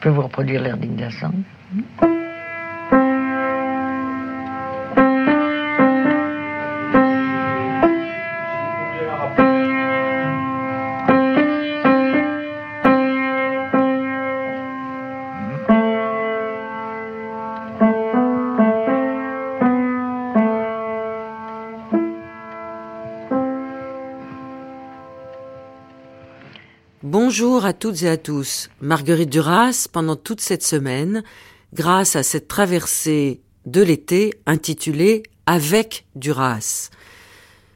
peux vous reproduire l'air d'indignation. À toutes et à tous. Marguerite Duras, pendant toute cette semaine, grâce à cette traversée de l'été intitulée Avec Duras.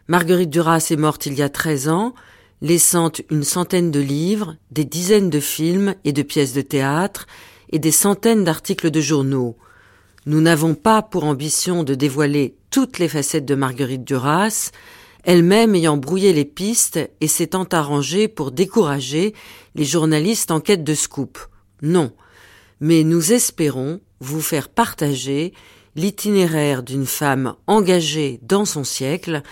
Marguerite Duras est morte il y a 13 ans, laissant une centaine de livres, des dizaines de films et de pièces de théâtre, et des centaines d'articles de journaux. Nous n'avons pas pour ambition de dévoiler toutes les facettes de Marguerite Duras, elle-même ayant brouillé les pistes et s'étant arrangée pour décourager les journalistes en quête de scoop. Non. Mais nous espérons vous faire partager l'itinéraire d'une femme engagée dans son siècle,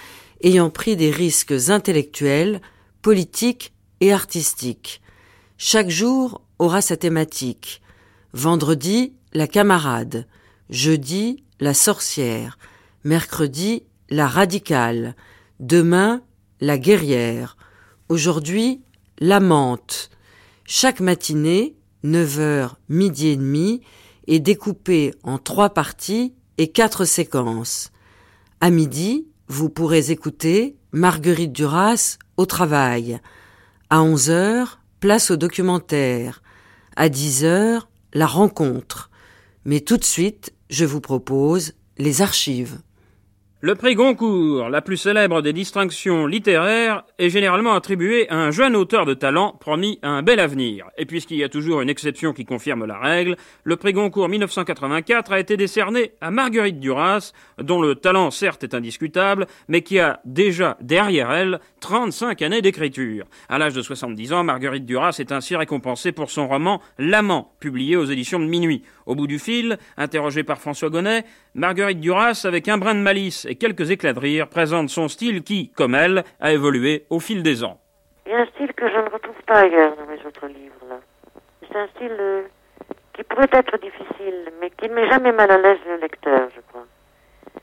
ayant pris des risques intellectuels, politiques et artistiques. Chaque jour aura sa thématique. Vendredi, la camarade. Jeudi, la sorcière. Mercredi, la radicale. Demain, la guerrière. Aujourd'hui, l'amante. Chaque matinée, 9h, midi et demi, est découpée en trois parties et quatre séquences. À midi, vous pourrez écouter Marguerite Duras au travail. À 11 heures, place au documentaire. À 10 heures, la rencontre. Mais tout de suite, je vous propose les archives. Le prix Goncourt, la plus célèbre des distinctions littéraires, est généralement attribué à un jeune auteur de talent promis à un bel avenir. Et puisqu'il y a toujours une exception qui confirme la règle, le prix Goncourt 1984 a été décerné à Marguerite Duras, dont le talent certes est indiscutable, mais qui a déjà derrière elle 35 années d'écriture. À l'âge de 70 ans, Marguerite Duras est ainsi récompensée pour son roman L'amant, publié aux éditions de Minuit. Au bout du fil, interrogé par François Gonnet, Marguerite Duras, avec un brin de malice et quelques éclats de rire, présente son style qui, comme elle, a évolué au fil des ans. Il y a un style que je ne retrouve pas ailleurs dans mes autres livres. C'est un style euh, qui pourrait être difficile, mais qui ne met jamais mal à l'aise le lecteur, je crois.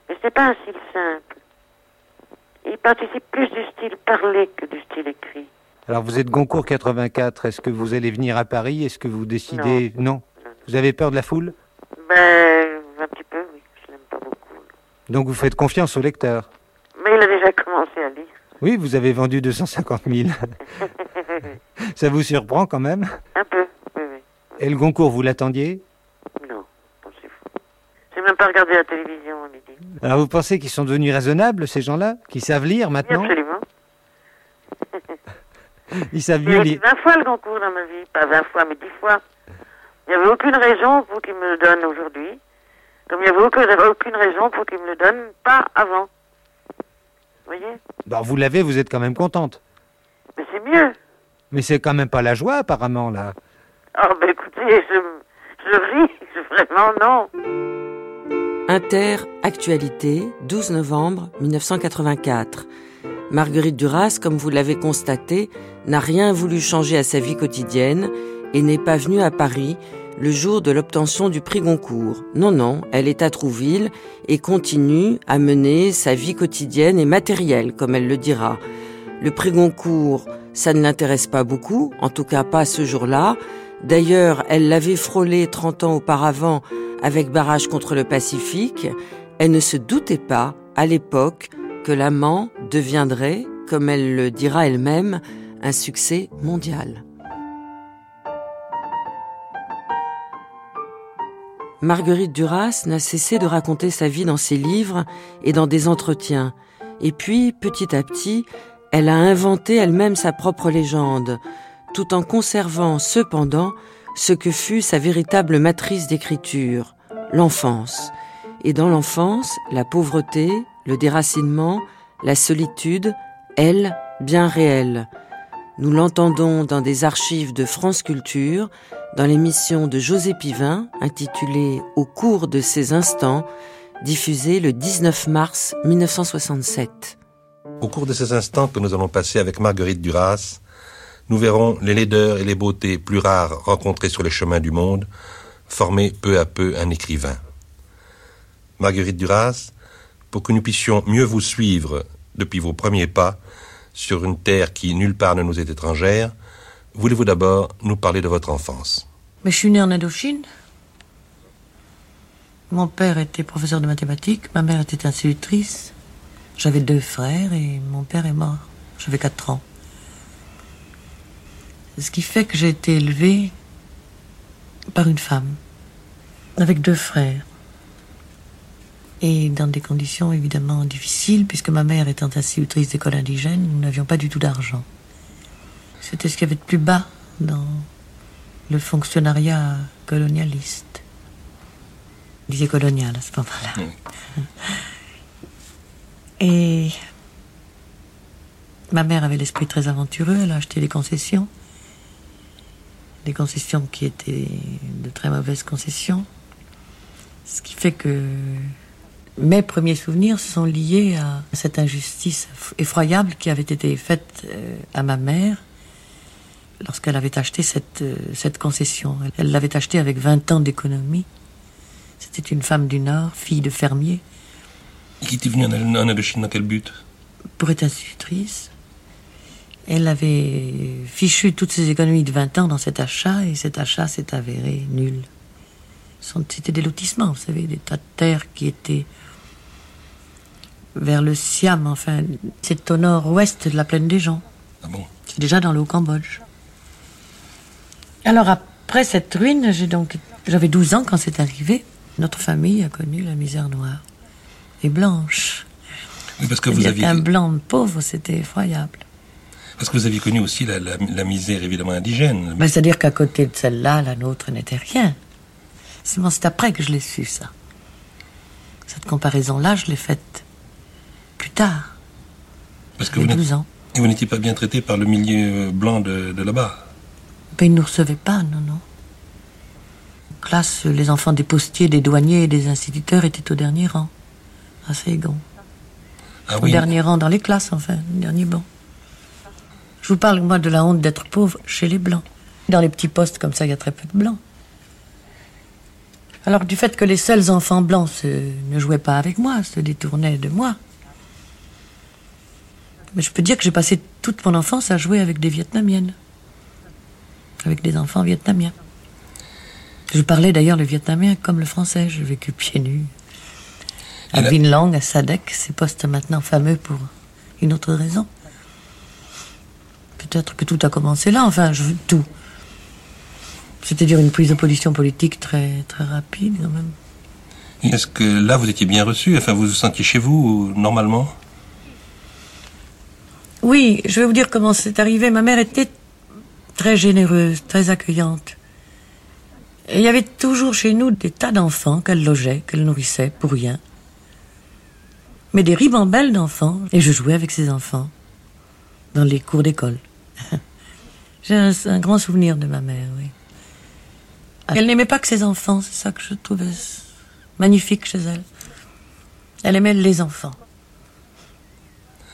Mais c'est pas un style simple. Il participe plus du style parlé que du style écrit. Alors vous êtes Goncourt 84, est-ce que vous allez venir à Paris? Est-ce que vous décidez? Non. Vous avez peur de la foule? Ben, un petit peu, oui. Je l'aime pas beaucoup. Donc vous faites confiance au lecteur? Mais il a déjà commencé à lire. Oui, vous avez vendu 250 000. Ça vous surprend quand même? Un peu, oui, oui. Et le Goncourt, vous l'attendiez? Non, c'est fou. J'ai même pas regardé la télévision. Alors vous pensez qu'ils sont devenus raisonnables, ces gens-là Qui savent lire Oui, maintenant absolument. Ils savent mieux eu lire. 20 fois le concours dans ma vie. Pas 20 fois, mais 10 fois. Il n'y avait aucune raison pour qu'il me le donne aujourd'hui. Comme il n'y avait aucune, aucune raison pour qu'il me le donne pas avant. Vous voyez? Bah, vous l'avez, vous êtes quand même contente. Mais c'est mieux. Mais c'est quand même pas la joie, apparemment, là. Oh, ben écoutez, je, je ris. Vraiment, non. Inter Actualité, 12 novembre 1984. Marguerite Duras, comme vous l'avez constaté, n'a rien voulu changer à sa vie quotidienne et n'est pas venue à Paris le jour de l'obtention du prix Goncourt. Non, non, elle est à Trouville et continue à mener sa vie quotidienne et matérielle, comme elle le dira. Le prix Goncourt, ça ne l'intéresse pas beaucoup, en tout cas pas ce jour-là. D'ailleurs, elle l'avait frôlé 30 ans auparavant avec Barrage contre le Pacifique. Elle ne se doutait pas, à l'époque, que l'amant deviendrait, comme elle le dira elle-même, un succès mondial. Marguerite Duras n'a cessé de raconter sa vie dans ses livres et dans des entretiens. Et puis, petit à petit, elle a inventé elle-même sa propre légende, tout en conservant cependant ce que fut sa véritable matrice d'écriture, l'enfance. Et dans l'enfance, la pauvreté, le déracinement, la solitude, elle, bien réelle. Nous l'entendons dans des archives de France Culture, dans l'émission de José Pivin, intitulée Au cours de ces instants, diffusée le 19 mars 1967. Au cours de ces instants que nous allons passer avec Marguerite Duras, nous verrons les laideurs et les beautés plus rares rencontrées sur les chemins du monde former peu à peu un écrivain. Marguerite Duras, pour que nous puissions mieux vous suivre depuis vos premiers pas sur une terre qui nulle part ne nous est étrangère, voulez-vous d'abord nous parler de votre enfance? Mais je suis née en Indochine. Mon père était professeur de mathématiques, ma mère était institutrice. J'avais deux frères et mon père est mort. J'avais quatre ans. Ce qui fait que j'ai été élevée par une femme, avec deux frères. Et dans des conditions évidemment difficiles, puisque ma mère étant institutrice d'école indigène, nous n'avions pas du tout d'argent. C'était ce qu'il y avait de plus bas dans le fonctionnariat colonialiste. Je disais colonial à ce moment-là. Et ma mère avait l'esprit très aventureux, elle a acheté des concessions. Des concessions qui étaient de très mauvaises concessions. Ce qui fait que mes premiers souvenirs sont liés à cette injustice effroyable qui avait été faite euh, à ma mère lorsqu'elle avait acheté cette, euh, cette concession. Elle l'avait achetée avec 20 ans d'économie. C'était une femme du Nord, fille de fermier. Et qui était venue en Indochine dans quel but? Pour être institutrice. Elle avait fichu toutes ses économies de 20 ans dans cet achat et cet achat s'est avéré nul. C'était des lotissements, vous savez, des tas de terres qui étaient vers le Siam, enfin, c'est au nord-ouest de la plaine des gens. Ah bon? C'est déjà dans le Haut-Cambodge. Alors après cette ruine, j'ai donc, j'avais 12 ans quand c'est arrivé. Notre famille a connu la misère noire et blanche. Oui, parce que vous aviez... un blanc pauvre, c'était effroyable. Parce que vous aviez connu aussi la, la, misère évidemment indigène. Ben, C'est-à-dire qu'à côté de celle-là, la nôtre n'était rien. C'est après que je l'ai su, ça. Cette comparaison-là, je l'ai faite plus tard. Parce que vous 12 ans. Et vous n'étiez pas bien traité par le milieu blanc de, de là-bas ben, Ils ne nous recevaient pas, non, non. En classe, les enfants des postiers, des douaniers et des instituteurs étaient au dernier rang, à Saigon. Ah, au oui. dernier rang dans les classes, enfin, dernier banc. Je vous parle, moi, de la honte d'être pauvre chez les blancs. Dans les petits postes comme ça, il y a très peu de blancs. Alors, du fait que les seuls enfants blancs ne jouaient pas avec moi, se détournaient de moi, mais je peux dire que j'ai passé toute mon enfance à jouer avec des Vietnamiennes. Avec des enfants vietnamiens. Je parlais d'ailleurs le vietnamien comme le français. J'ai vécu pieds nus. À. Vinlang, à Sadek, ces postes maintenant fameux pour une autre raison. Peut-être que tout a commencé là, enfin, je, tout. C'est-à-dire une prise de position politique très, très rapide, quand même. Est-ce que là, vous étiez bien reçu? Enfin, vous vous sentiez chez vous, normalement? Oui, je vais vous dire comment c'est arrivé. Ma mère était très généreuse, très accueillante. Et il y avait toujours chez nous des tas d'enfants qu'elle logeait, qu'elle nourrissait pour rien. Mais des ribambelles d'enfants, et je jouais avec ces enfants dans les cours d'école. J'ai un, grand souvenir de ma mère, oui. Elle n'aimait pas que ses enfants, c'est ça que je trouvais magnifique chez elle. Elle aimait les enfants.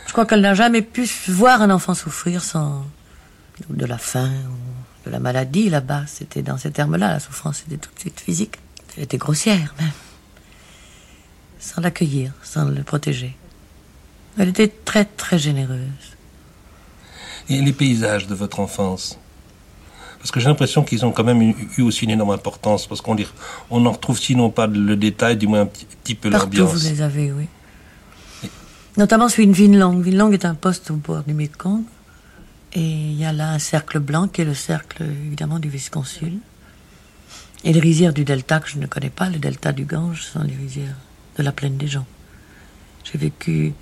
Je crois qu'elle n'a jamais pu voir un enfant souffrir sans de la faim ou de la maladie là-bas. C'était dans ces termes-là, la souffrance était tout de suite physique. Elle était grossière même. Sans l'accueillir, sans le protéger. Elle était très très généreuse. Et les paysages de votre enfance? Parce que j'ai l'impression qu'ils ont quand même eu aussi une énorme importance. Parce qu'on on en retrouve sinon pas le détail, du moins un petit, petit peu l'ambiance. Partout vous les avez, oui. Notamment celui de Vinlang. Vinlang est un poste au bord du Mekong. Et il y a là un cercle blanc qui est le cercle, évidemment, du vice-consul. Et les rizières du delta que je ne connais pas, le delta du Gange, sont les rizières de la plaine des gens. J'ai vécu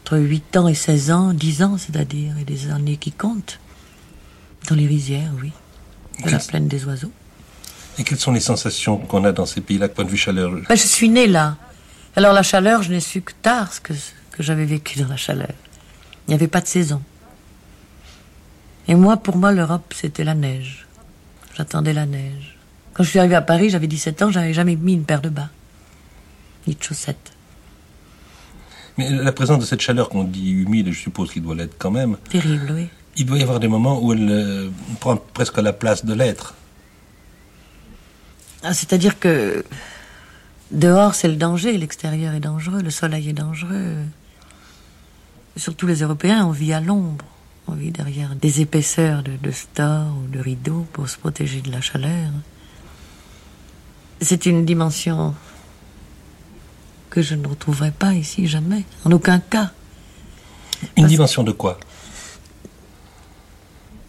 entre 8 ans et 16 ans, 10 ans, c'est-à-dire, et des années qui comptent, dans les rizières, oui, de la plaine des oiseaux. Et quelles sont les sensations qu'on a dans ces pays-là, point de vue chaleur? Ben, Je suis née là. Alors la chaleur, je n'ai su que tard ce que, que j'avais vécu dans la chaleur. Il n'y avait pas de saison. Et moi, pour moi, l'Europe, c'était la neige. J'attendais la neige. Quand je suis arrivée à Paris, j'avais 17 ans, j'avais jamais mis une paire de bas. Ni de chaussettes. Mais la présence de cette chaleur qu'on dit humide, je suppose qu'il doit l'être quand même. Terrible, oui. il doit y avoir des moments où elle euh, prend presque la place de l'être. Ah, C'est-à-dire que dehors c'est le danger, l'extérieur est dangereux, le soleil est dangereux. Surtout les Européens, on vit à l'ombre. On vit derrière des épaisseurs de, de stores ou de rideaux pour se protéger de la chaleur. C'est une dimension que je ne retrouverai pas ici jamais, en aucun cas. Une dimension de quoi?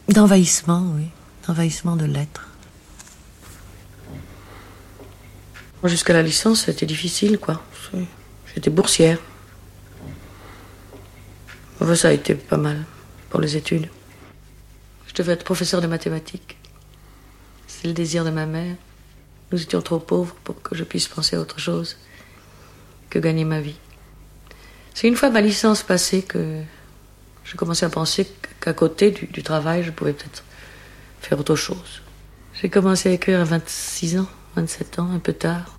D'envahissement, oui. D'envahissement de l'être. Jusqu'à la licence, c'était difficile, quoi. J'étais boursière. Enfin, ça a été pas mal pour les études. Je devais être professeur de mathématiques. C'est le désir de ma mère. Nous étions trop pauvres pour que je puisse penser à autre chose que gagner ma vie. C'est une fois ma licence passée que j'ai commencé à penser qu'à côté du, travail, je pouvais peut-être faire autre chose. J'ai commencé à écrire à 26 ans, 27 ans, un peu tard.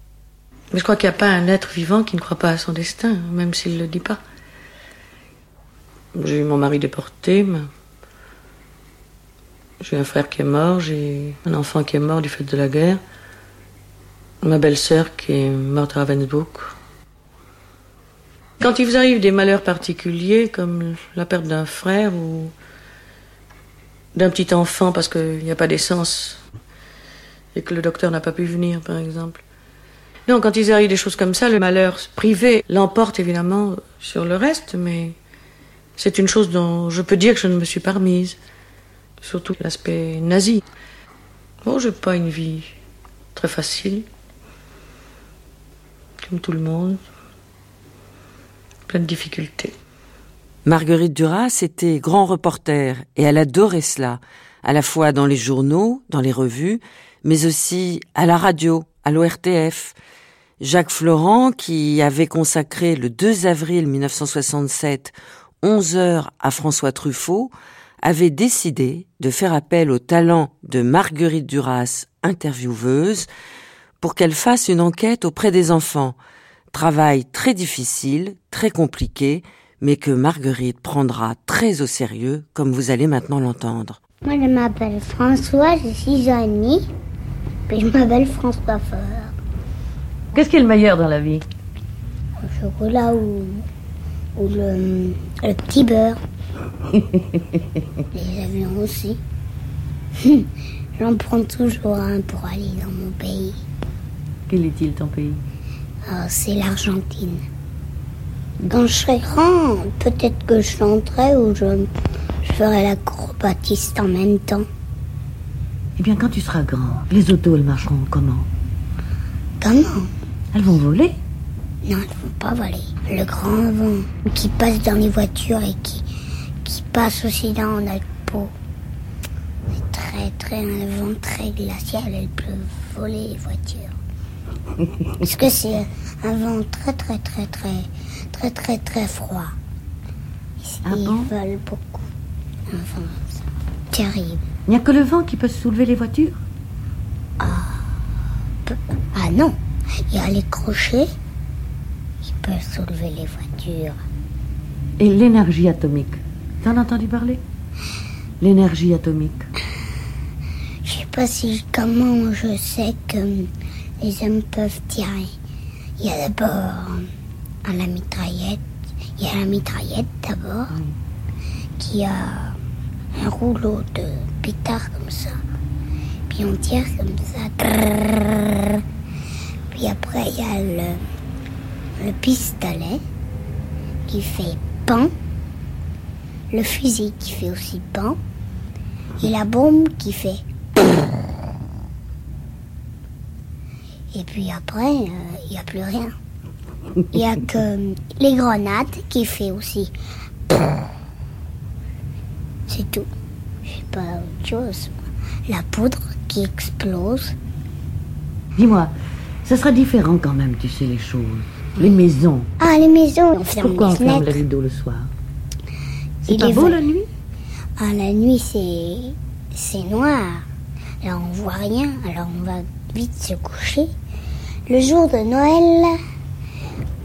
Mais je crois qu'il n'y a pas un être vivant qui ne croit pas à son destin, même s'il ne le dit pas. J'ai eu mon mari déporté, mais j'ai un frère qui est mort, j'ai un enfant qui est mort du fait de la guerre, ma belle-sœur qui est morte à Ravensbrück. Quand il vous arrive des malheurs particuliers, comme la perte d'un frère ou d'un petit enfant parce qu'il n'y a pas d'essence et que le docteur n'a pas pu venir, par exemple. Non, quand il arrive des choses comme ça, le malheur privé l'emporte évidemment sur le reste, mais c'est une chose dont je peux dire que je ne me suis pas remise. Surtout l'aspect nazi. Bon, j'ai pas une vie très facile. Comme tout le monde. Difficultés. Marguerite Duras était grand reporter et elle adorait cela, à la fois dans les journaux, dans les revues, mais aussi à la radio, à l'ORTF. Jacques Florent, qui avait consacré le 2 avril 1967 11 heures à François Truffaut, avait décidé de faire appel au talent de Marguerite Duras, intervieweuse, pour qu'elle fasse une enquête auprès des enfants. Travail très difficile, très compliqué, mais que Marguerite prendra très au sérieux, comme vous allez maintenant l'entendre. Moi, je m'appelle François, j'ai 6 ans et demi. Puis je m'appelle François Fort. Qu'est-ce qui est le meilleur dans la vie? Le chocolat ou, ou le, le petit beurre. Les avions aussi. J'en prends toujours un pour aller dans mon pays. Quel est-il ton pays? Ah, C'est l'Argentine. Quand je serai grand, peut-être que je chanterai ou je, je ferai l'acrobatiste en même temps. Eh bien, quand tu seras grand, les autos, elles marcheront comment? Comment? Elles vont voler Non, elles ne vont pas voler. Le grand vent qui passe dans les voitures et qui, qui passe aussi dans notre peau. C'est très, très, un vent très glacial. Elle peut voler les voitures. Parce que c'est un vent très, très, très, très, très, très, très froid. Ah Ils bon volent beaucoup. Un vent terrible. Il n'y a que le vent qui peut soulever les voitures? Ah non, il y a les crochets qui peuvent soulever les voitures. Et l'énergie atomique? T'en as entendu parler? L'énergie atomique? Je sais pas si comment je sais que les hommes peuvent tirer. Il y a d'abord à la mitraillette, il y a la mitraillette d'abord, qui a un rouleau de pétard comme ça. Puis on tire comme ça. Puis après il y a le, le pistolet qui fait pan. Le fusil qui fait aussi pan. Et la bombe qui fait. Et puis après, euh, il n'y a plus rien. Il n'y a que les grenades qui fait aussi. C'est tout. Je sais pas autre chose. La poudre qui explose. Dis-moi, ça sera différent quand même, tu sais, les choses. Les maisons. Ah, les maisons, on ferme Pourquoi on ferme les rideaux le soir C'est pas beau la nuit Ah, la nuit, c'est, c'est noir. Alors, on voit rien. Alors, on va vite se coucher. Le jour de Noël,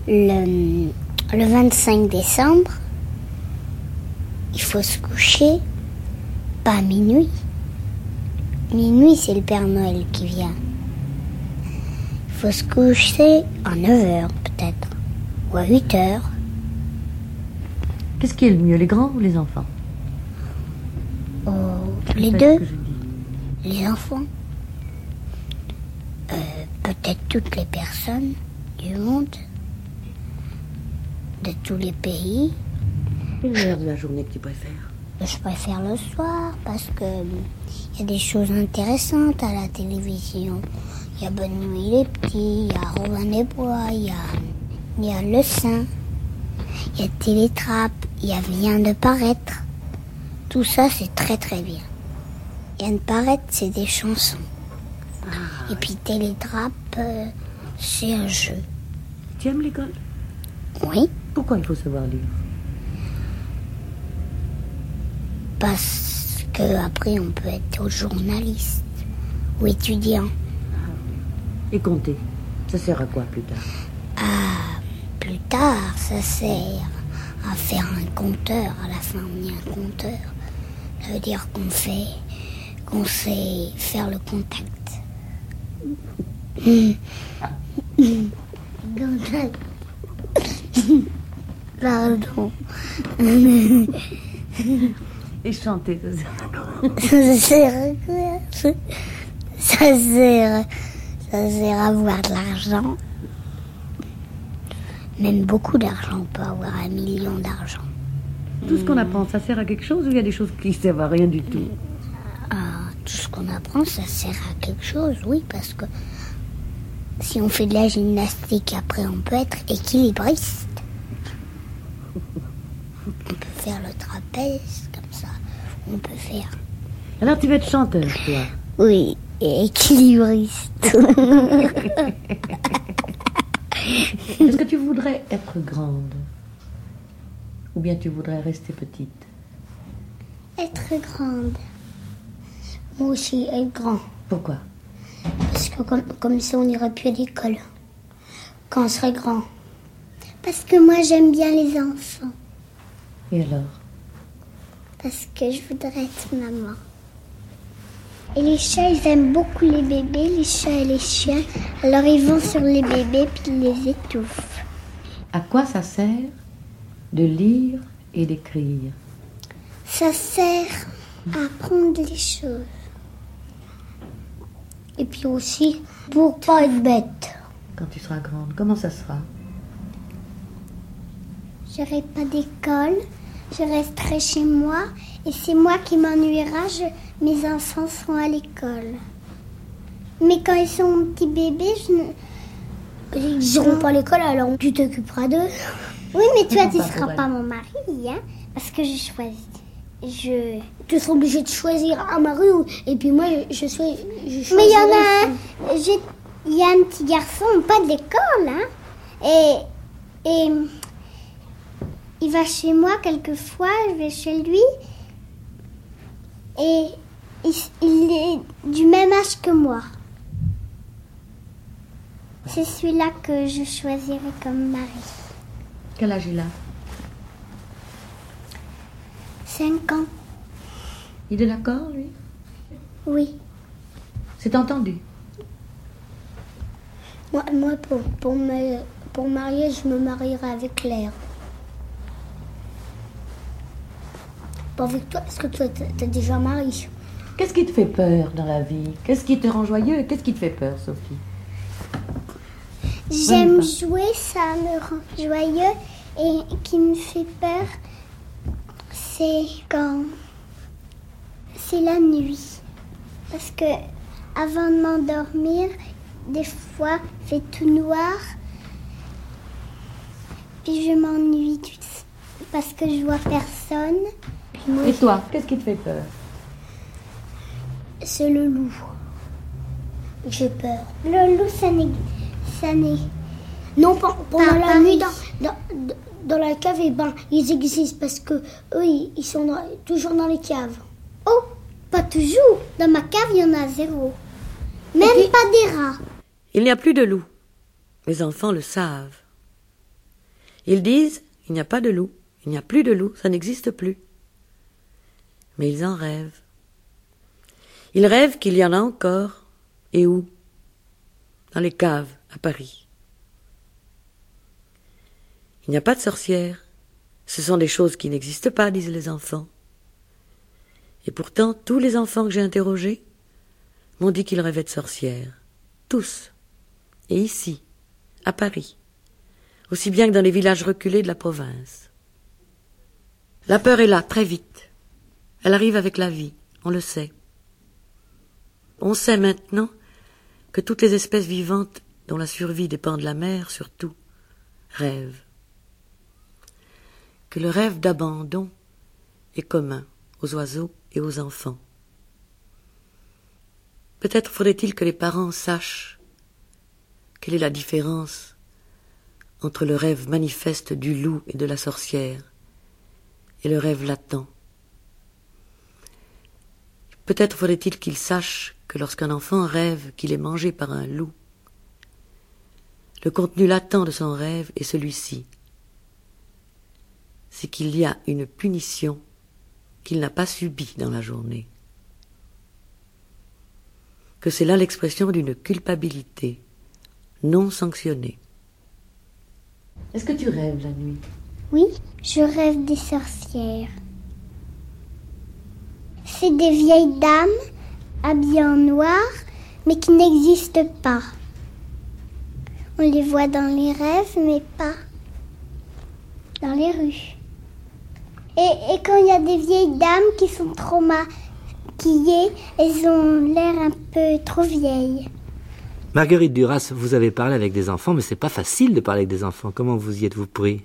le, le 25 décembre, il faut se coucher Pas à minuit. Minuit, c'est le Père Noël qui vient. Il faut se coucher à 9 heures peut-être, ou à 8 heures. Qu'est-ce qui est le mieux, les grands ou les enfants? Oh, les deux, les enfants. Peut-être toutes les personnes du monde, de tous les pays. Quelle heure de la journée que tu préfères? Je préfère le soir parce que il y a des choses intéressantes à la télévision. Il y a Bonne Nuit les Petits, il y a Robin des Bois, il y a, il y a Le Saint, il y a Télétrape, il y a Vient de paraître. Tout ça, c'est très très bien. Vient de paraître, c'est des chansons. Et puis Télétrape, euh, c'est un jeu. Tu aimes l'école? Oui, Pourquoi il faut savoir lire? Parce que après on peut être journaliste ou étudiant. Et compter Ça sert à quoi plus tard? Ah, plus tard, ça sert à faire un compteur. À la fin, on est un compteur. Ça veut dire qu'on fait, qu'on sait faire le contact. Pardon. Et chanter, ça sert à quoi Ça sert à quoi Ça? Sert, ça sert à avoir de l'argent. Même beaucoup d'argent. On peut avoir un million d'argent. Tout ce qu'on apprend, ça sert à quelque chose ou il y a des choses qui servent à rien du tout? Tout ce qu'on apprend, ça sert à quelque chose, oui, parce que si on fait de la gymnastique, après, on peut être équilibriste. On peut faire le trapèze, comme ça. On peut faire, Alors tu vas être chanteur, toi oui, et équilibriste. Est-ce que tu voudrais être grande? Ou bien tu voudrais rester petite? Être grande. Moi aussi, être grand. Pourquoi? Parce que comme, comme ça, on n'irait plus à l'école. Quand on serait grand. Parce que moi, j'aime bien les enfants. Et alors? Parce que je voudrais être maman. Et les chats, ils aiment beaucoup les bébés, les chats et les chiens. Alors ils vont sur les bébés puis ils les étouffent. À quoi ça sert de lire et d'écrire? Ça sert à apprendre les choses. Et puis aussi pour pas être bête. quand tu seras grande Comment ça sera? J'aurai pas d'école, je resterai chez moi et c'est moi qui m'ennuiera. je- Mes enfants seront à l'école. Mais quand ils sont petits bébés, je ne... Ils n'iront pas à l'école, alors tu t'occuperas d'eux. Oui, mais toi, tu ne seras pas mon mari, hein, parce que j'ai choisi. Je... Tu seras obligé de choisir un mari, ou- et puis moi, je, je suis... mais il y en a un... Il y a un petit garçon, pas de l'école, hein, et... Et... Il va chez moi quelquefois, je vais chez lui. Et il, il est du même âge que moi. C'est celui-là que je choisirai comme mari. Quel âge il a? 5 ans, Il est d'accord, lui? Oui. C'est entendu. Moi, moi pour, pour, me, pour marier, je me marierai avec Claire. Pas avec toi, parce que toi, t'es déjà marié. Qu'est-ce qui te fait peur dans la vie? Qu'est-ce qui te rend joyeux? Qu'est-ce qui te fait peur, Sophie? J'aime jouer, ça me rend joyeux. Et qui me fait peur, c'est quand c'est la nuit. Parce que avant de m'endormir, des fois, il fait tout noir. Puis je m'ennuie parce que je vois personne. Moi, Et toi, qu'est-ce qui te fait peur? C'est le loup. J'ai peur. Le loup, ça n'est. Ça n'est. Non, pas pendant la nuit, dans, dans, dans la cave, et ben, ils existent parce que eux, ils, ils sont dans- toujours dans les caves. Oh, toujours. Dans ma cave, il y en a zéro. Même pas des rats. Il n'y a plus de loup. Les enfants le savent. Ils disent il n'y a pas de loup, il n'y a plus de loup, ça n'existe plus. Mais ils en rêvent. Il rêve qu'il y en a encore. Et où? Dans les caves, à Paris. Il n'y a pas de sorcières. Ce sont des choses qui n'existent pas, disent les enfants. Et pourtant, tous les enfants que j'ai interrogés m'ont dit qu'ils rêvaient de sorcières. Tous. Et ici, à Paris. Aussi bien que dans les villages reculés de la province. La peur est là, très vite. Elle arrive avec la vie, on le sait. On sait maintenant que toutes les espèces vivantes dont la survie dépend de la mer, surtout, rêvent. Que le rêve d'abandon est commun aux oiseaux aux enfants. Peut-être faudrait-il que les parents sachent quelle est la différence entre le rêve manifeste du loup et de la sorcière et le rêve latent. Peut-être faudrait-il qu'ils sachent que lorsqu'un enfant rêve qu'il est mangé par un loup, le contenu latent de son rêve est celui-ci. C'est qu'il y a une punition qu'il n'a pas subie dans la journée. Que c'est là l'expression d'une culpabilité non sanctionnée. Est-ce que tu rêves la nuit? Oui, je rêve des sorcières. C'est des vieilles dames habillées en noir, mais qui n'existent pas. On les voit dans les rêves, mais pas dans les rues. Et, quand il y a des vieilles dames qui sont trop maquillées, elles ont l'air un peu trop vieilles. Marguerite Duras, vous avez parlé avec des enfants, mais c'est pas facile de parler avec des enfants. Comment vous y êtes-vous pris?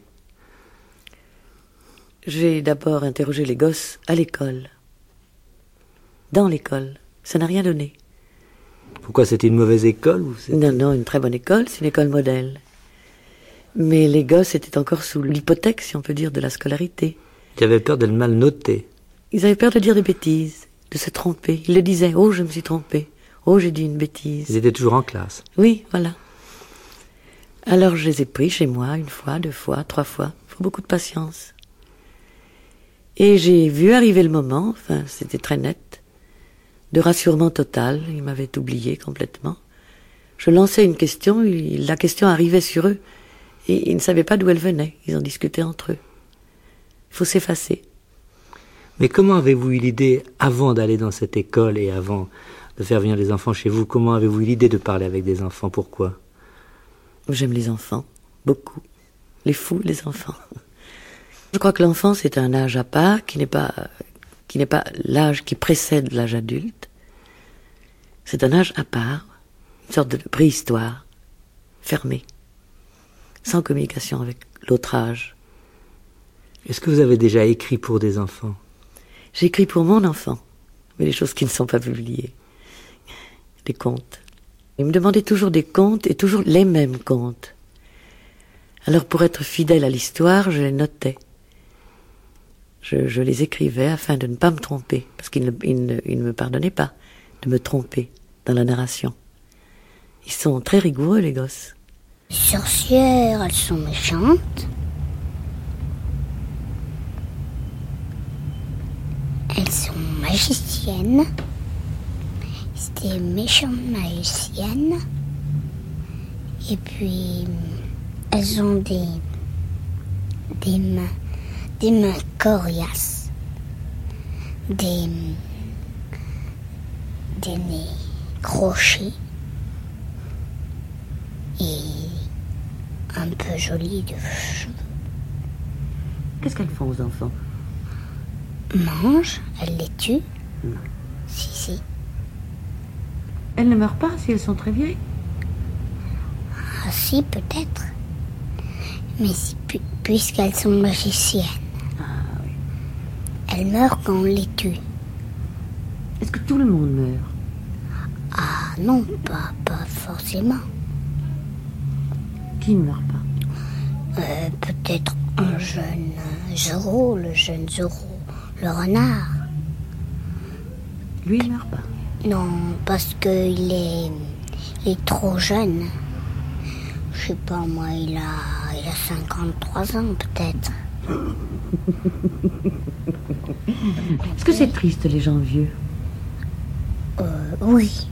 J'ai d'abord interrogé les gosses à l'école. Dans l'école. Ça n'a rien donné. Pourquoi c'était une mauvaise école ou Non, non, une très bonne école, c'est une école modèle. Mais les gosses étaient encore sous l'hypothèque, si on peut dire, de la scolarité. Ils avaient peur de le mal noter. Ils avaient peur de dire des bêtises, de se tromper. Ils le disaient, oh, je me suis trompé. Oh, j'ai dit une bêtise. Ils étaient toujours en classe. Oui, voilà. Alors je les ai pris chez moi une fois, deux fois, trois fois. Il faut beaucoup de patience. Et j'ai vu arriver le moment, enfin c'était très net, de rassurement total. Ils m'avaient oublié complètement. Je lançais une question, la question arrivait sur eux, et ils ne savaient pas d'où elle venait. Ils en discutaient entre eux. Il faut s'effacer. Mais comment avez-vous eu l'idée, avant d'aller dans cette école et avant de faire venir les enfants chez vous. Comment avez-vous eu l'idée de parler avec des enfants? Pourquoi? J'aime les enfants, beaucoup. Les fous, les enfants. Je crois que l'enfance est un âge à part qui n'est pas qui n'est pas l'âge qui précède l'âge adulte. C'est un âge à part, une sorte de préhistoire, fermée, sans communication avec l'autre âge. Est-ce que vous avez déjà écrit pour des enfants? J'écris pour mon enfant, mais les choses qui ne sont pas publiées des contes. Il me demandait toujours des contes et toujours les mêmes contes. Alors pour être fidèle à l'histoire, je les notais. Je, les écrivais afin de ne pas me tromper, parce qu'il ne, ne me pardonnait pas de me tromper dans la narration. Ils sont très rigoureux, les gosses. Les sorcières, elles sont méchantes. Elles sont magiciennes des méchantes magiciennes. Et puis, elles ont des, des mains, des mains coriaces, des, des nez crochés et un peu jolis de cheveux. Qu'est-ce qu'elles font aux enfants? Mangent, elles les tuent. Si, si. Elles ne meurent pas si elles sont très vieilles Ah si, peut-être. Mais si, puisqu'elles sont magiciennes. Ah oui. Elles meurent quand on les tue. Est-ce que tout le monde meurt? Ah non, pas, pas forcément. Qui ne meurt pas? Euh, Peut-être un jeune Zoro, le jeune Zoro, le renard. Lui, il meurt pas. Non, parce qu'il est, il est trop jeune. Je sais pas, moi, il a, il a 53 ans peut-être. Est-ce que c'est triste, les gens vieux? Oui,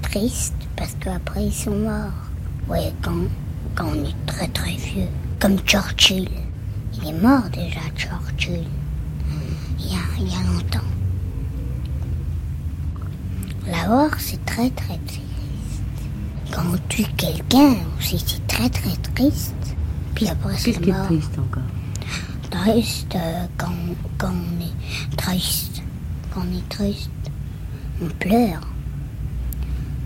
triste parce qu'après ils sont morts. Oui, quand, quand on est très très vieux, comme Churchill. Il est mort déjà, Churchill, il y a, il y a longtemps. La mort, c'est très très triste. Quand on tue quelqu'un c'est très très triste. Puis après, Qu'est-ce c'est qui est mort. triste encore? Triste euh, quand, quand on est triste. Quand on est triste, on pleure.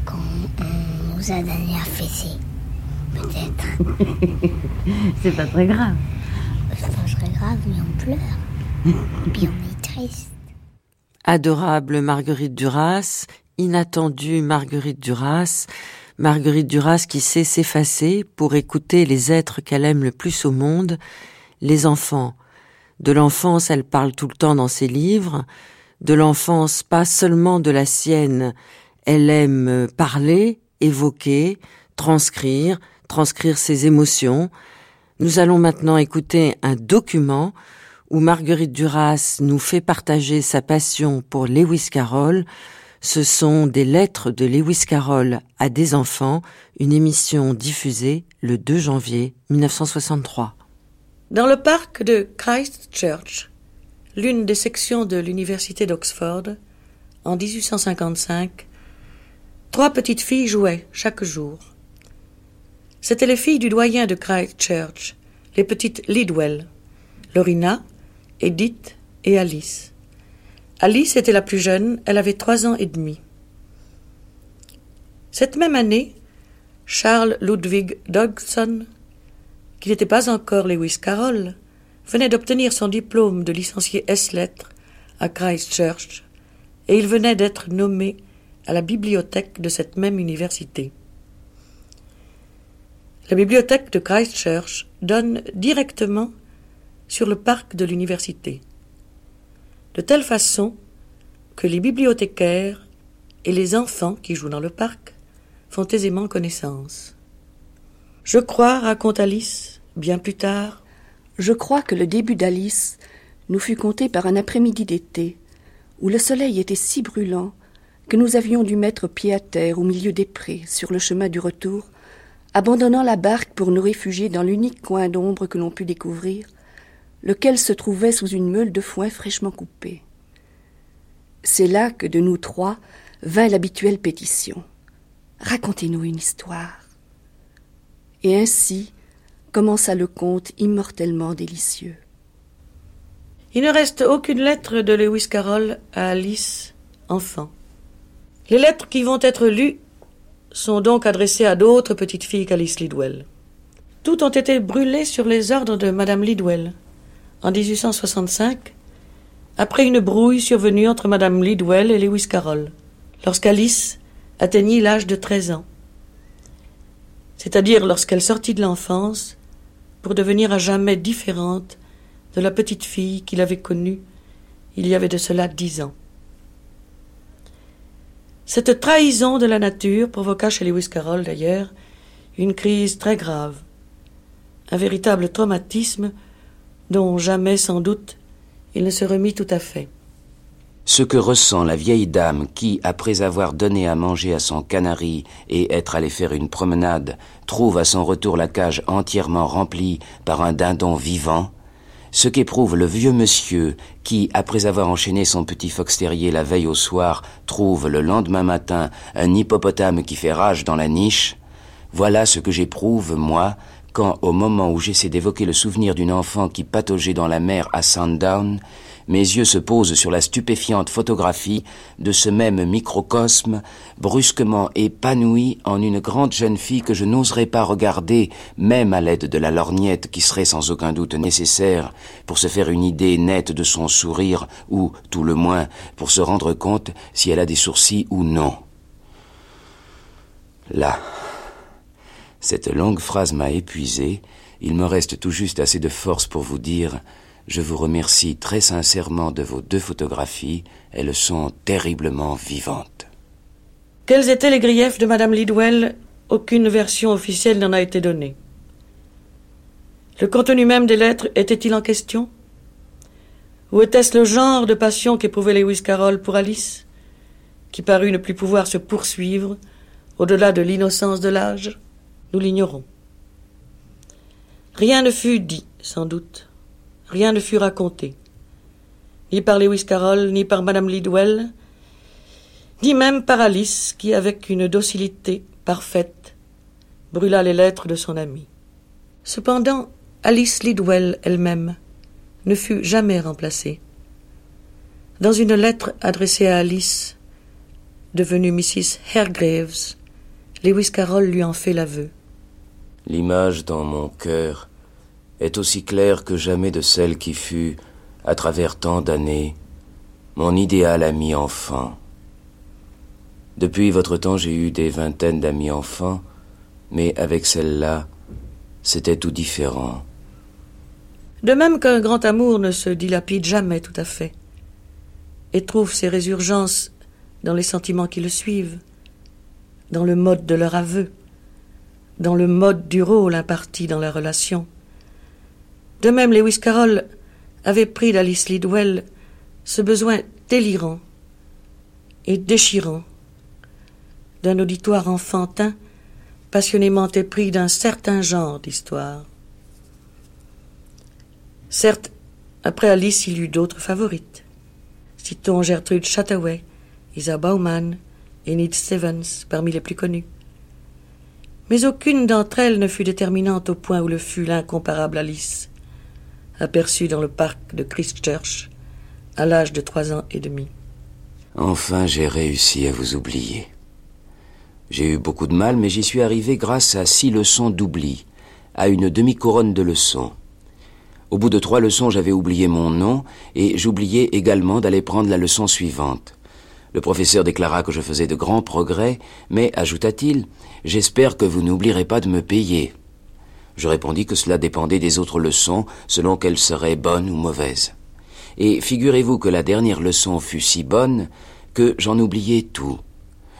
Quand on nous a donné à fesser, peut-être. C'est pas très grave. C'est pas très grave, mais on pleure. Est triste. Adorable Marguerite Duras, inattendue Marguerite Duras, Marguerite Duras qui sait s'effacer pour écouter les êtres qu'elle aime le plus au monde, les enfants. De l'enfance, elle parle tout le temps dans ses livres, de l'enfance pas seulement de la sienne, elle aime parler, évoquer, transcrire, transcrire ses émotions. Nous allons maintenant écouter un document où Marguerite Duras nous fait partager sa passion pour Lewis Carroll. Ce sont des lettres de Lewis Carroll à des enfants, une émission diffusée le 2 janvier 1963. Dans le parc de Christchurch, l'une des sections de l'université d'Oxford, en 1855, trois petites filles jouaient chaque jour. C'étaient les filles du doyen de Christchurch, les petites Lidwell, Lorina, Edith et Alice. Alice était la plus jeune, elle avait trois ans et demi. Cette même année, Charles Ludwig Dodgson, qui n'était pas encore Lewis Carroll, venait d'obtenir son diplôme de licencié S-lettres à Christchurch et il venait d'être nommé à la bibliothèque de cette même université. La bibliothèque de Christchurch donne directement sur le parc de l'université, de telle façon que les bibliothécaires et les enfants qui jouent dans le parc font aisément connaissance. Je crois, raconte Alice, bien plus tard, Je crois que le début d'Alice nous fut conté par un après-midi d'été, où le soleil était si brûlant que nous avions dû mettre pied à terre au milieu des prés sur le chemin du retour, abandonnant la barque pour nous réfugier dans l'unique coin d'ombre que l'on put découvrir, lequel se trouvait sous une meule de foin fraîchement coupée. C'est là que de nous trois vint l'habituelle pétition. Racontez-nous une histoire. Et ainsi commença le conte immortellement délicieux. Il ne reste aucune lettre de Lewis Carroll à Alice, enfant. Les lettres qui vont être lues sont donc adressées à d'autres petites filles qu'Alice Lidwell. Toutes ont été brûlées sur les ordres de Madame Lidwell en 1865, après une brouille survenue entre Madame Lidwell et Lewis Carroll, lorsqu'Alice atteignit l'âge de treize ans, c'est-à-dire lorsqu'elle sortit de l'enfance pour devenir à jamais différente de la petite fille qu'il avait connue il y avait de cela dix ans. Cette trahison de la nature provoqua chez Lewis Carroll d'ailleurs une crise très grave, un véritable traumatisme dont jamais sans doute il ne se remit tout à fait. Ce que ressent la vieille dame qui, après avoir donné à manger à son canari et être allée faire une promenade, trouve à son retour la cage entièrement remplie par un dindon vivant, ce qu'éprouve le vieux monsieur qui, après avoir enchaîné son petit fox terrier la veille au soir, trouve le lendemain matin un hippopotame qui fait rage dans la niche, voilà ce que j'éprouve, moi, quand, au moment où j'essaie d'évoquer le souvenir d'une enfant qui pataugeait dans la mer à Sundown, mes yeux se posent sur la stupéfiante photographie de ce même microcosme, brusquement épanoui en une grande jeune fille que je n'oserais pas regarder, même à l'aide de la lorgnette qui serait sans aucun doute nécessaire pour se faire une idée nette de son sourire, ou, tout le moins, pour se rendre compte si elle a des sourcils ou non. Là. Cette longue phrase m'a épuisé, il me reste tout juste assez de force pour vous dire je vous remercie très sincèrement de vos deux photographies, elles sont terriblement vivantes. Quels étaient les griefs de Madame Lidwell? Aucune version officielle n'en a été donnée. Le contenu même des lettres était-il en question? Ou était-ce le genre de passion qu'éprouvait Lewis Carroll pour Alice qui parut ne plus pouvoir se poursuivre au-delà de l'innocence de l'âge, nous l'ignorons. Rien ne fut dit, sans doute, rien ne fut raconté, ni par Lewis Carroll, ni par Madame Lidwell, ni même par Alice, qui, avec une docilité parfaite, brûla les lettres de son ami. Cependant, Alice Lidwell elle-même ne fut jamais remplacée. Dans une lettre adressée à Alice, devenue Mrs. Haregraves, Lewis Carroll lui en fait l'aveu. L'image dans mon cœur est aussi claire que jamais de celle qui fut, à travers tant d'années, mon idéal ami enfant. Depuis votre temps, j'ai eu des vingtaines d'amis enfants, mais avec celle-là, c'était tout différent. De même qu'un grand amour ne se dilapide jamais tout à fait, et trouve ses résurgences dans les sentiments qui le suivent, dans le mode de leur aveu, dans le mode du rôle imparti dans la relation. De même, Lewis Carroll avait pris d'Alice Lidwell ce besoin délirant et déchirant d'un auditoire enfantin passionnément épris d'un certain genre d'histoire. Certes, après Alice, il eut d'autres favorites. Citons Gertrude Chataway, Isa Bauman et Ned Stevens parmi les plus connus. Mais aucune d'entre elles ne fut déterminante au point où le fut l'incomparable Alice, aperçue dans le parc de Christchurch à l'âge de trois ans et demi. Enfin, j'ai réussi à vous oublier. J'ai eu beaucoup de mal, mais j'y suis arrivé grâce à six leçons d'oubli, à une demi-couronne de leçons. Au bout de trois leçons, j'avais oublié mon nom, et j'oubliais également d'aller prendre la leçon suivante. Le professeur déclara que je faisais de grands progrès, mais, ajouta-t-il, j'espère que vous n'oublierez pas de me payer. Je répondis que cela dépendait des autres leçons, selon qu'elles seraient bonnes ou mauvaises. Et figurez-vous que la dernière leçon fut si bonne que j'en oubliais tout.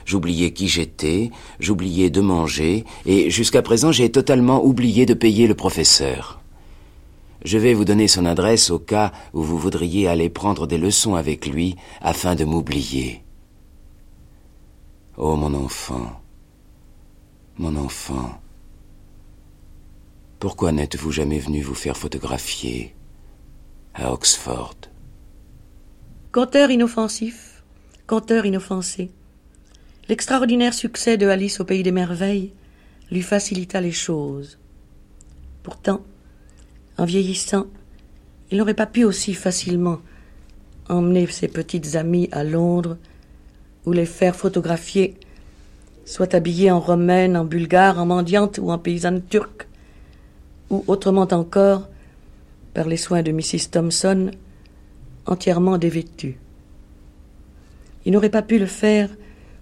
J'oubliais qui j'étais, j'oubliais de manger, et jusqu'à présent j'ai totalement oublié de payer le professeur. Je vais vous donner son adresse au cas où vous voudriez aller prendre des leçons avec lui afin de m'oublier. Oh mon enfant, mon enfant, pourquoi n'êtes-vous jamais venu vous faire photographier à Oxford? Conteur inoffensif, conteur inoffensé. L'extraordinaire succès de Alice au pays des merveilles lui facilita les choses. Pourtant, en vieillissant, il n'aurait pas pu aussi facilement emmener ses petites amies à Londres ou les faire photographier, soit habillées en romaine, en bulgare, en mendiante ou en paysanne turque, ou autrement encore, par les soins de Mrs. Thompson, entièrement dévêtues. Il n'aurait pas pu le faire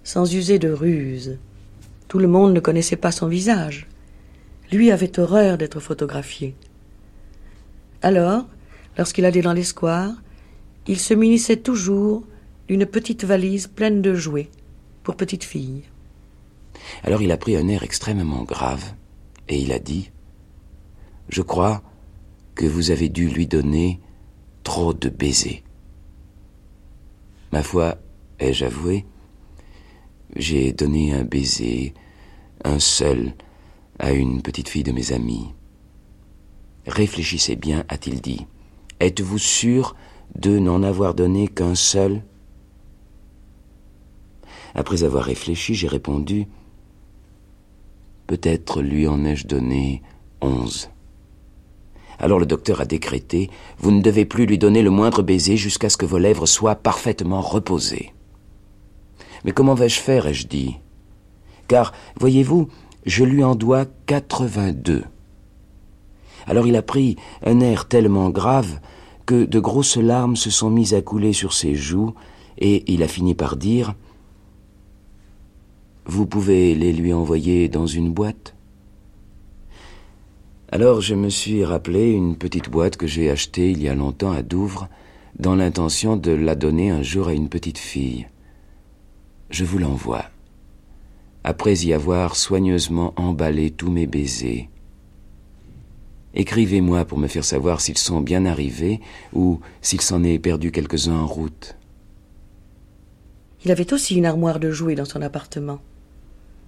sans user de ruse. Tout le monde ne connaissait pas son visage. Lui avait horreur d'être photographié. Alors, lorsqu'il allait dans les squares, il se munissait toujours d'une petite valise pleine de jouets pour petite fille. Alors il a pris un air extrêmement grave et il a dit Je crois que vous avez dû lui donner trop de baisers. Ma foi, ai-je avoué, j'ai donné un baiser, un seul, à une petite fille de mes amis. Réfléchissez bien, a-t-il dit. Êtes-vous sûr de n'en avoir donné qu'un seul? Après avoir réfléchi, j'ai répondu Peut-être lui en ai-je donné onze. Alors le docteur a décrété Vous ne devez plus lui donner le moindre baiser jusqu'à ce que vos lèvres soient parfaitement reposées. Mais comment vais-je faire ai-je dit? Car, voyez-vous, je lui en dois quatre-vingt-deux. Alors il a pris un air tellement grave que de grosses larmes se sont mises à couler sur ses joues, et il a fini par dire Vous pouvez les lui envoyer dans une boîte? Alors je me suis rappelé une petite boîte que j'ai achetée il y a longtemps à Douvres, dans l'intention de la donner un jour à une petite fille je vous l'envoie. Après y avoir soigneusement emballé tous mes baisers. Écrivez-moi pour me faire savoir s'ils sont bien arrivés ou s'il s'en est perdu quelques-uns en route. Il avait aussi une armoire de jouets dans son appartement.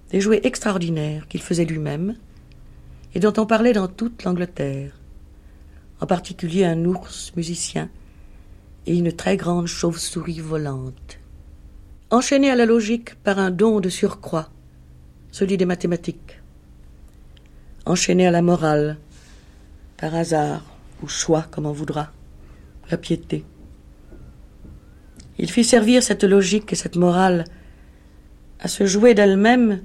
Des jouets extraordinaires qu'il faisait lui-même et dont on parlait dans toute l'Angleterre. En particulier un ours musicien et une très grande chauve-souris volante. Enchaîné à la logique par un don de surcroît, celui des mathématiques. Enchaîné à la morale, par hasard ou choix comme on voudra, la piété. Il fit servir cette logique et cette morale à se jouer d'elle-même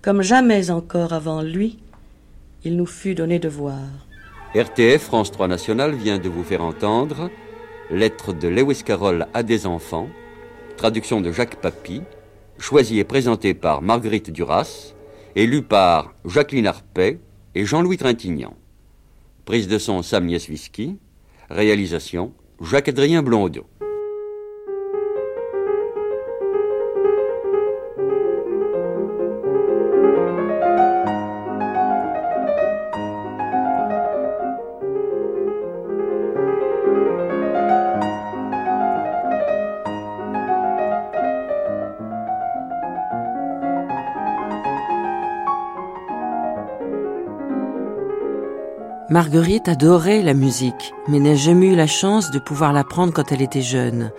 comme jamais encore avant lui il nous fut donné de voir. RTF France 3 National vient de vous faire entendre Lettre de Lewis Carroll à des enfants, traduction de Jacques Papy, choisi et présenté par Marguerite Duras et lu par Jacqueline Arpet et Jean-Louis Trintignant. Prise de son Sam Nieswiski, réalisation Jacques-Adrien Blondeau. Marguerite adorait la musique, mais n'a jamais eu la chance de pouvoir l'apprendre quand elle était jeune.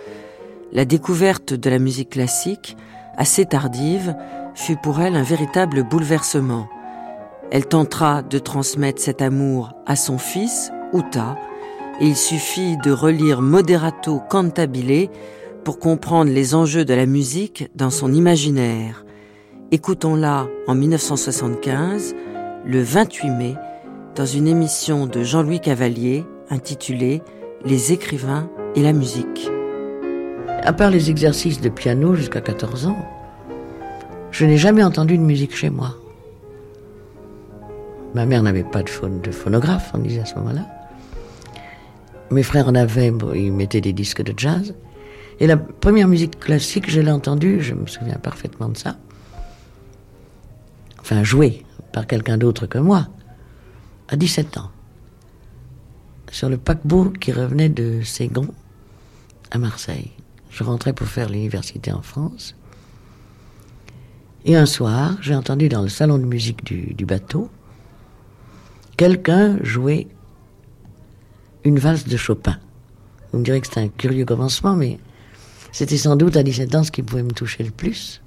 La découverte de la musique classique, assez tardive, fut pour elle un véritable bouleversement. Elle tentera de transmettre cet amour à son fils, Uta, et il suffit de relire Moderato Cantabile pour comprendre les enjeux de la musique dans son imaginaire. Écoutons-la en 1975, le 28 mai, dans une émission de Jean-Louis Cavalier intitulée Les écrivains et la musique. À part les exercices de piano jusqu'à 14 ans, je n'ai jamais entendu de musique chez moi. Ma mère n'avait pas de, de phonographe, on disait à ce moment-là. Mes frères en avaient, ils mettaient des disques de jazz. Et la première musique classique, je l'ai entendue, je me souviens parfaitement de ça. Enfin, jouée par quelqu'un d'autre que moi à 17 ans, sur le paquebot qui revenait de Ségon à Marseille. Je rentrais pour faire l'université en France. Et un soir, j'ai entendu dans le salon de musique du, bateau quelqu'un jouer une valse de Chopin. Vous me direz que c'était un curieux commencement, mais c'était sans doute à 17 ans ce qui pouvait me toucher le plus.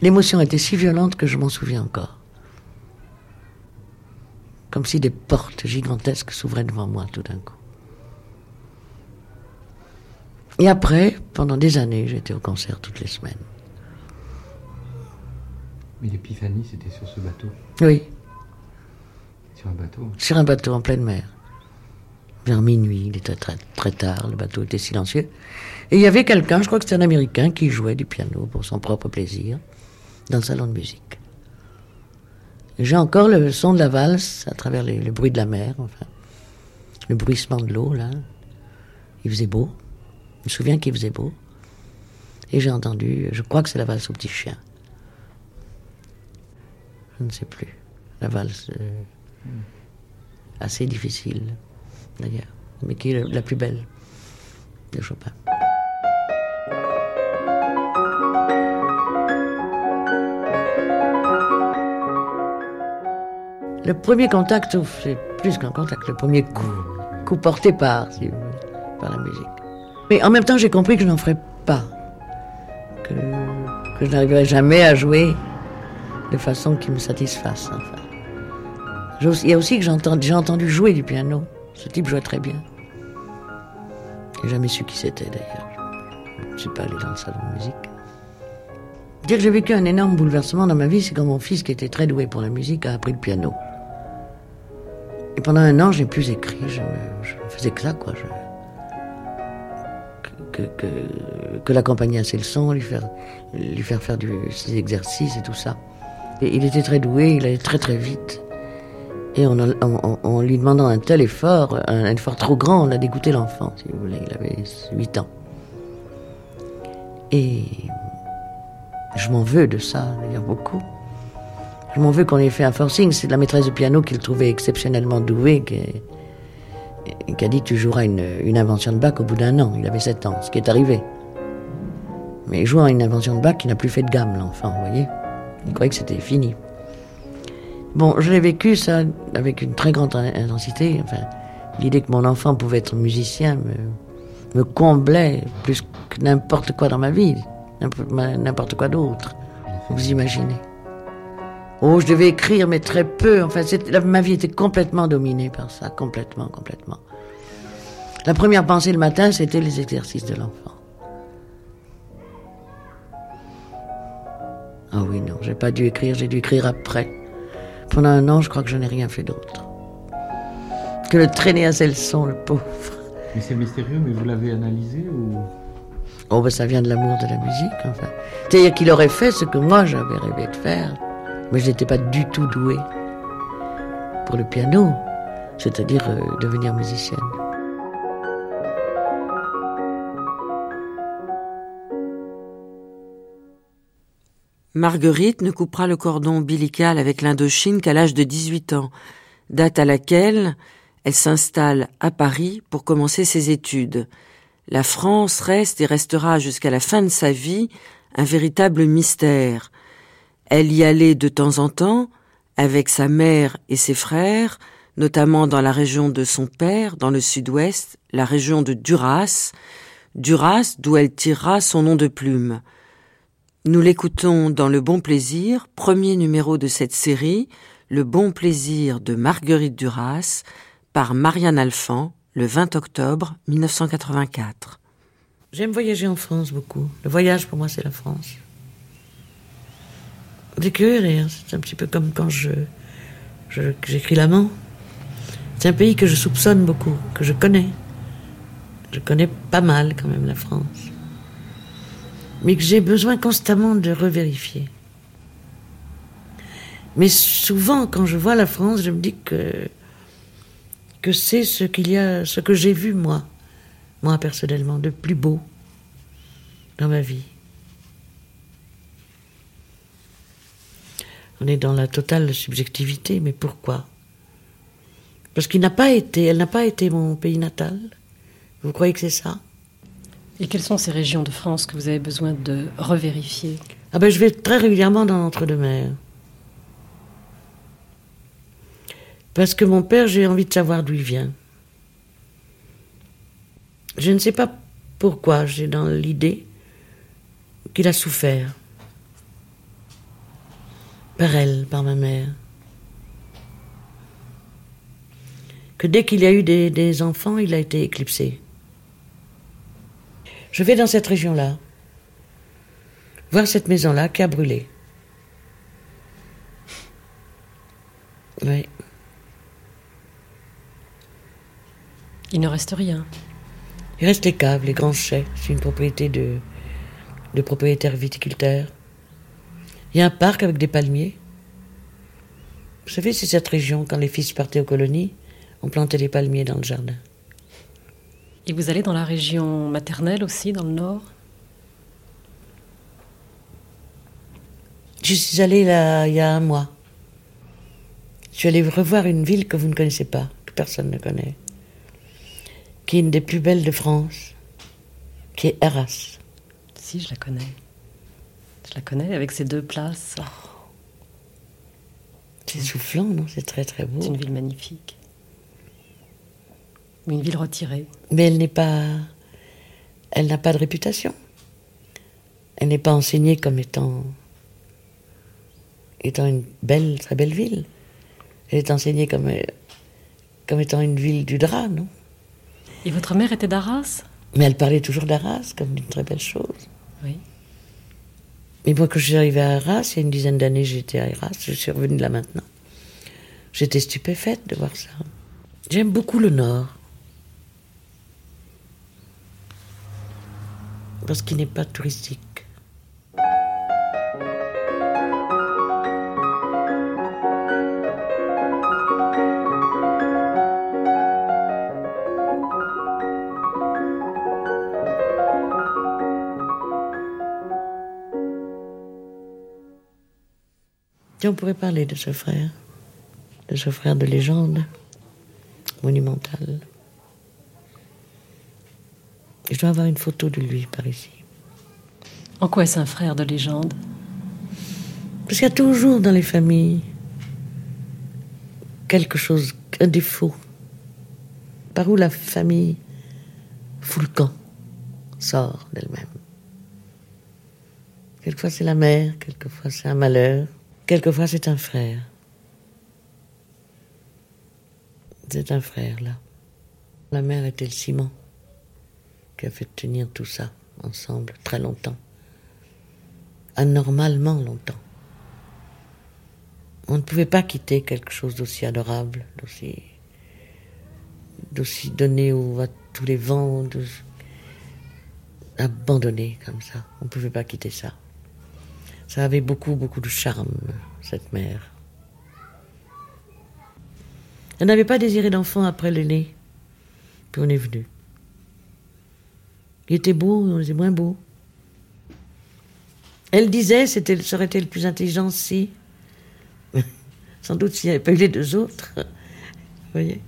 L'émotion était si violente que je m'en souviens encore comme si des portes gigantesques s'ouvraient devant moi tout d'un coup. Et après, pendant des années, j'étais au concert toutes les semaines. Mais l'épiphanie, c'était sur ce bateau Oui. Sur un bateau Sur un bateau en pleine mer. Vers minuit, il était très, très tard, le bateau était silencieux. Et il y avait quelqu'un, je crois que c'était un Américain, qui jouait du piano pour son propre plaisir, dans le salon de musique. J'ai encore le son de la valse à travers le bruit de la mer, enfin, le bruissement de l'eau, là. Il faisait beau. Je me souviens qu'il faisait beau. Et j'ai entendu, je crois que c'est la valse au petit chien. Je ne sais plus. La valse euh, assez difficile, d'ailleurs, mais qui est la plus belle de Chopin. Le premier contact, c'est plus qu'un contact, le premier coup, coup porté par, par la musique. Mais en même temps, j'ai compris que je n'en ferais pas, que, je n'arriverais jamais à jouer de façon qui me satisfasse. Il y a aussi que j'ai entendu jouer du piano. Ce type jouait très bien. J'ai jamais su qui c'était d'ailleurs. Je ne suis pas allé dans le salon de musique. Dire que j'ai vécu un énorme bouleversement dans ma vie, c'est quand mon fils, qui était très doué pour la musique, a appris le piano. Et pendant un an, j'ai plus écrit. Je, ne faisais que ça, quoi. que, que, l'accompagner à ses leçons, lui faire, lui faire faire ses exercices et tout ça. Et il était très doué, il allait très très vite. Et en, en, lui demandant un tel effort, un, effort trop grand, on a dégoûté l'enfant, si vous voulez. Il avait 8 ans. Et je m'en veux de ça, d'ailleurs beaucoup. Je m'en veux qu'on ait fait un forcing. C'est la maîtresse de piano qu'il trouvait exceptionnellement douée qui, a dit tu joueras une, invention de Bach au bout d'un an. Il avait 7 ans, ce qui est arrivé. Mais jouant une invention de Bach qui n'a plus fait de gamme, l'enfant, vous voyez. Il croyait que c'était fini. Bon, je l'ai vécu ça avec une très grande intensité. Enfin, l'idée que mon enfant pouvait être musicien me, me comblait plus que n'importe quoi dans ma vie, n'importe quoi d'autre. Vous imaginez. Oh, je devais écrire, mais très peu. Enfin, ma vie était complètement dominée par ça, complètement, complètement. La première pensée le matin, c'était les exercices de l'enfant. Ah oui, non, j'ai pas dû écrire, j'ai dû écrire après. Pendant un an, je crois que je n'ai rien fait d'autre. Que le traîner à le son, le pauvre. Mais c'est mystérieux, mais vous l'avez analysé ou? Oh, ben ça vient de l'amour de la musique, enfin. C'est-à-dire qu'il aurait fait ce que moi j'avais rêvé de faire, mais je n'étais pas du tout douée pour le piano, c'est-à-dire euh, devenir musicienne. Marguerite ne coupera le cordon ombilical avec l'Indochine qu'à l'âge de 18 ans, date à laquelle elle s'installe à Paris pour commencer ses études. La France reste et restera jusqu'à la fin de sa vie un véritable mystère. Elle y allait de temps en temps, avec sa mère et ses frères, notamment dans la région de son père, dans le sud-ouest, la région de Duras, Duras d'où elle tirera son nom de plume. Nous l'écoutons dans Le Bon Plaisir, premier numéro de cette série, Le Bon Plaisir de Marguerite Duras, par Marianne Alphand, le 20 octobre 1984. J'aime voyager en France beaucoup. Le voyage pour moi c'est la France. Découvrir, c'est un petit peu comme quand je, j'écris l'amant. C'est un pays que je soupçonne beaucoup, que je connais. Je connais pas mal quand même la France. Mais que j'ai besoin constamment de revérifier. Mais souvent, quand je vois la France, je me dis que que c'est ce qu'il y a, ce que j'ai vu moi, moi personnellement, de plus beau dans ma vie. On est dans la totale subjectivité, mais pourquoi? Parce qu'il n'a pas été, elle n'a pas été mon pays natal. Vous croyez que c'est ça? Et quelles sont ces régions de France que vous avez besoin de revérifier? Ah ben je vais très régulièrement dans l'entre-deux-mers. Parce que mon père, j'ai envie de savoir d'où il vient. Je ne sais pas pourquoi, j'ai dans l'idée qu'il a souffert. Par elle, par ma mère. Que dès qu'il y a eu des, des enfants, il a été éclipsé. Je vais dans cette région-là, voir cette maison-là qui a brûlé. Oui. Il ne reste rien. Il reste les caves, les grands chais. C'est une propriété de, de propriétaires viticulteurs. Il y a un parc avec des palmiers. Vous savez, c'est cette région, quand les fils partaient aux colonies, on plantait des palmiers dans le jardin. Et vous allez dans la région maternelle aussi, dans le nord? Je suis allée là il y a un mois. Je suis allée revoir une ville que vous ne connaissez pas, que personne ne connaît qui est une des plus belles de France, qui est Arras. Si, je la connais. Je la connais avec ses deux places. Oh. C'est soufflant, non? C'est très très beau. C'est une ville magnifique. Une ville retirée. Mais elle n'est pas. Elle n'a pas de réputation. Elle n'est pas enseignée comme étant. étant une belle, très belle ville. Elle est enseignée comme, comme étant une ville du drap, non? Et votre mère était d'Arras? Mais elle parlait toujours d'Arras comme d'une très belle chose. Oui. Mais moi, quand je suis arrivée à Arras, il y a une dizaine d'années, j'étais à Arras, je suis revenue là maintenant. J'étais stupéfaite de voir ça. J'aime beaucoup le Nord. Parce qu'il n'est pas touristique. On pourrait parler de ce frère, de ce frère de légende, monumental. Je dois avoir une photo de lui par ici. En quoi est-ce un frère de légende? Parce qu'il y a toujours dans les familles quelque chose, un défaut. Par où la famille fout le camp, sort d'elle-même. Quelquefois c'est la mère, quelquefois c'est un malheur, quelquefois c'est un frère. C'est un frère là. La mère était le ciment qui a fait tenir tout ça ensemble très longtemps. Anormalement longtemps. On ne pouvait pas quitter quelque chose d'aussi adorable, d'aussi, donné à tous les vents, de, abandonné comme ça. On ne pouvait pas quitter ça. Ça avait beaucoup, beaucoup de charme, cette mère. Elle n'avait pas désiré d'enfant après l'aîné. Puis on est venu. Il était beau, on était moins beau. Elle disait, c'était, ça aurait été le plus intelligent si, sans doute s'il n'y avait pas eu les deux autres. Vous voyez?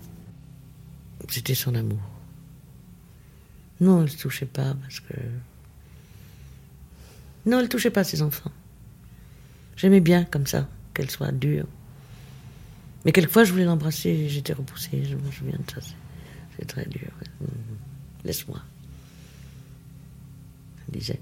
C'était son amour. Non, elle ne touchait pas parce que. Non, elle ne touchait pas ses enfants. J'aimais bien comme ça, qu'elle soit dure. Mais quelquefois, je voulais l'embrasser et j'étais repoussée. Je me souviens de ça. C'est très dur. Laisse-moi. Elle disait.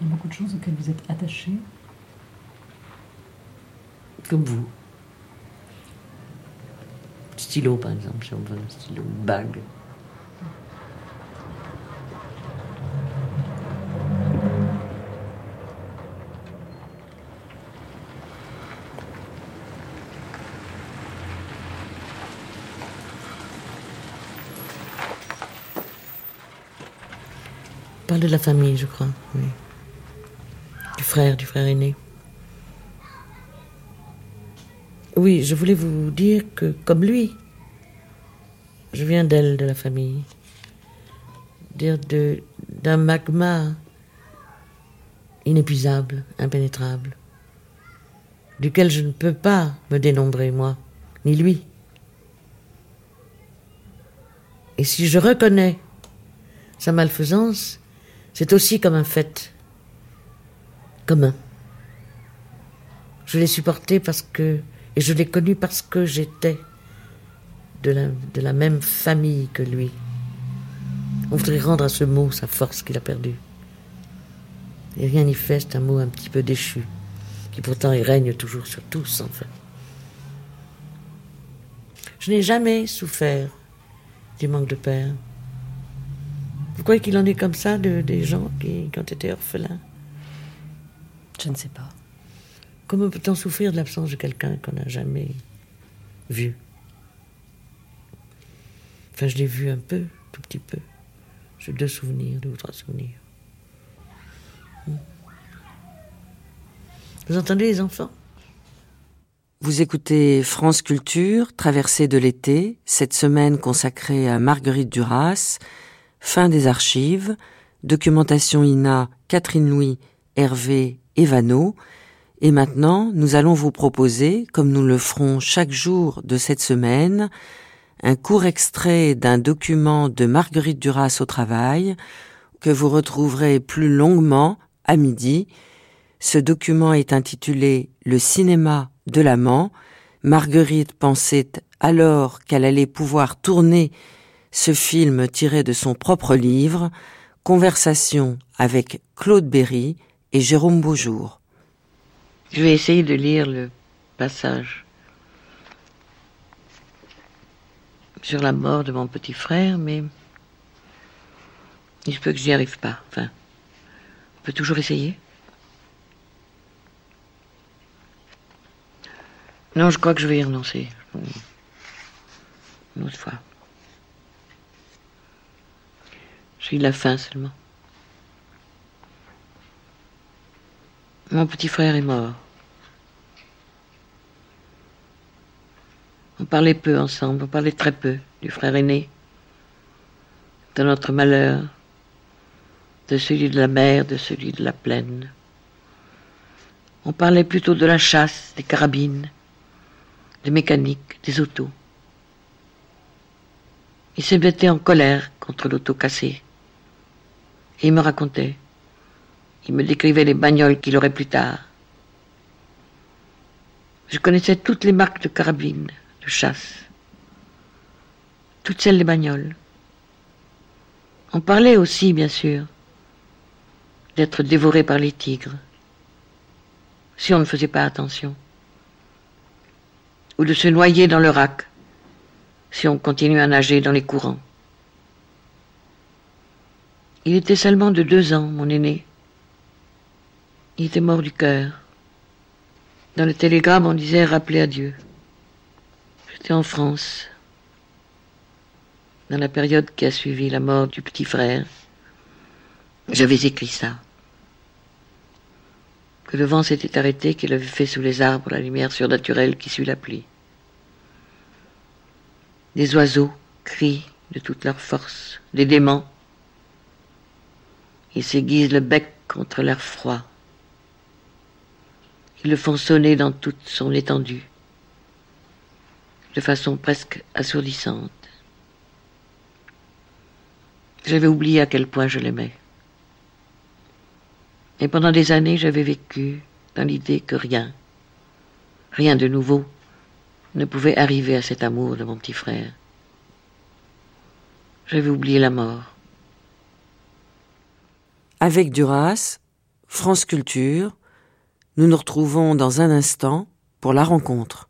Il y a beaucoup de choses auxquelles vous êtes attaché. Comme vous. Stylo, par exemple, si on veut un stylo, une bague. Parle de la famille, je crois, oui. Du frère, du frère aîné. Oui, je voulais vous dire que, comme lui, je viens d'elle, de la famille. Dire d'un magma inépuisable, impénétrable, duquel je ne peux pas me dénombrer, moi, ni lui. Et si je reconnais sa malfaisance, c'est aussi comme un fait commun. Je l'ai supporté parce que, et je l'ai connu parce que j'étais de la, de la même famille que lui. On voudrait rendre à ce mot sa force qu'il a perdue. Et rien n'y fait, c'est un mot un petit peu déchu, qui pourtant il règne toujours sur tous, enfin. Je n'ai jamais souffert du manque de père. Vous croyez qu'il en est comme ça de, des gens qui, qui ont été orphelins? Je ne sais pas. Comment peut-on souffrir de l'absence de quelqu'un qu'on n'a jamais vu? Enfin, je l'ai vu un peu, tout petit peu. J'ai deux souvenirs, deux ou trois souvenirs. Hmm. Vous entendez les enfants? Vous écoutez France Culture, Traversée de l'été, cette semaine consacrée à Marguerite Duras, fin des archives, documentation INA Catherine Louis, Hervé Evano. Et maintenant, nous allons vous proposer, comme nous le ferons chaque jour de cette semaine, un court extrait d'un document de Marguerite Duras au travail que vous retrouverez plus longuement à midi. Ce document est intitulé Le cinéma de l'amant. Marguerite pensait alors qu'elle allait pouvoir tourner ce film tiré de son propre livre, Conversation avec Claude Berry et Jérôme Beaujour. Je vais essayer de lire le passage sur la mort de mon petit frère, mais il se peut que j'y arrive pas. Enfin, on peut toujours essayer. Non, je crois que je vais y renoncer. Une autre fois. J'ai eu la faim seulement. Mon petit frère est mort. On parlait peu ensemble, on parlait très peu du frère aîné, de notre malheur, de celui de la mer, de celui de la plaine. On parlait plutôt de la chasse, des carabines, des mécaniques, des autos. Il se mettait en colère contre l'auto cassée. Et il me racontait. Il me décrivait les bagnoles qu'il aurait plus tard. Je connaissais toutes les marques de carabines, chasse. Toutes celles des bagnoles. On parlait aussi, bien sûr, d'être dévoré par les tigres, si on ne faisait pas attention, ou de se noyer dans le rack, si on continue à nager dans les courants. Il était seulement de deux ans, mon aîné. Il était mort du cœur. Dans le télégramme, on disait rappeler à Dieu. J'étais en France, dans la période qui a suivi la mort du petit frère. J'avais écrit ça. Que le vent s'était arrêté, qu'il avait fait sous les arbres la lumière surnaturelle qui suit la pluie. Des oiseaux crient de toute leur force, des démons. Ils s'aiguisent le bec contre l'air froid. Ils le font sonner dans toute son étendue, de façon presque assourdissante. J'avais oublié à quel point je l'aimais. Et pendant des années, j'avais vécu dans l'idée que rien, rien de nouveau, ne pouvait arriver à cet amour de mon petit frère. J'avais oublié la mort. Avec Duras, France Culture, nous nous retrouvons dans un instant pour la rencontre.